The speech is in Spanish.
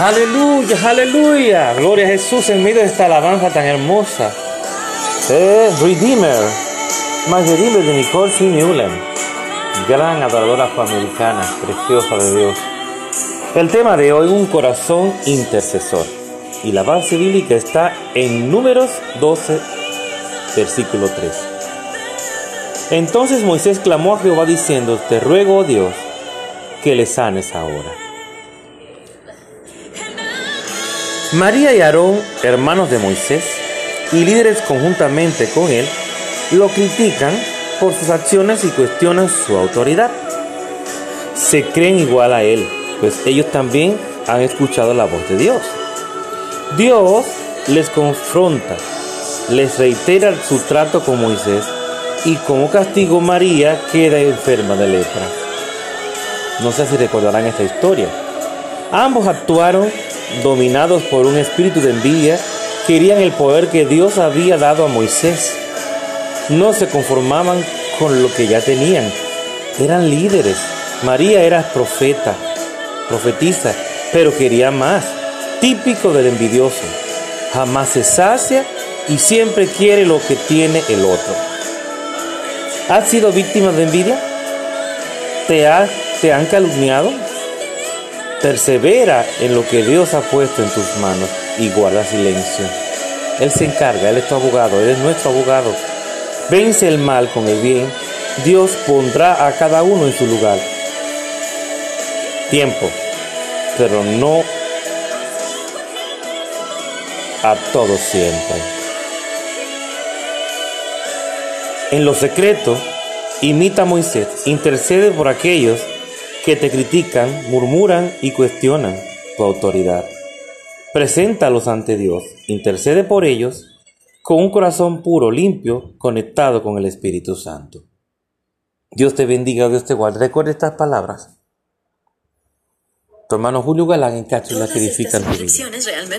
Aleluya, aleluya. Gloria a Jesús en medio de esta alabanza tan hermosa. Eh, Redeemer. Más Redeemer de Nicole C. Newland. Gran adoradora afroamericana, preciosa de Dios. El tema de hoy, un corazón intercesor. Y la base bíblica está en Números 12, versículo 3. Entonces Moisés clamó a Jehová diciendo, te ruego, Dios, que le sanes ahora. María y Aarón, hermanos de Moisés, y líderes conjuntamente con él, lo critican por sus acciones y cuestionan su autoridad. Se creen igual a él, pues ellos también han escuchado la voz de Dios. Dios les confronta, les reitera su trato con Moisés y como castigo María queda enferma de lepra. No sé si recordarán esta historia. Ambos actuaron dominados por un espíritu de envidia, querían el poder que Dios había dado a Moisés. No se conformaban con lo que ya tenían. Eran líderes. María era profeta, profetiza, pero quería más. Típico del envidioso. Jamás se sacia y siempre quiere lo que tiene el otro. ¿Has sido víctima de envidia? ¿Te, te han calumniado? Persevera en lo que Dios ha puesto en tus manos y guarda silencio. Él se encarga, Él es tu abogado, Él es nuestro abogado. Vence el mal con el bien. Dios pondrá a cada uno en su lugar. Tiempo, pero no a todos siempre. En lo secreto, imita a Moisés, intercede por aquellos que te critican, murmuran y cuestionan tu autoridad. Preséntalos ante Dios, intercede por ellos con un corazón puro, limpio, conectado con el Espíritu Santo. Dios te bendiga, Dios te guarde. Recuerda estas palabras. Tu hermano Julio Galán en que edifican tu vida.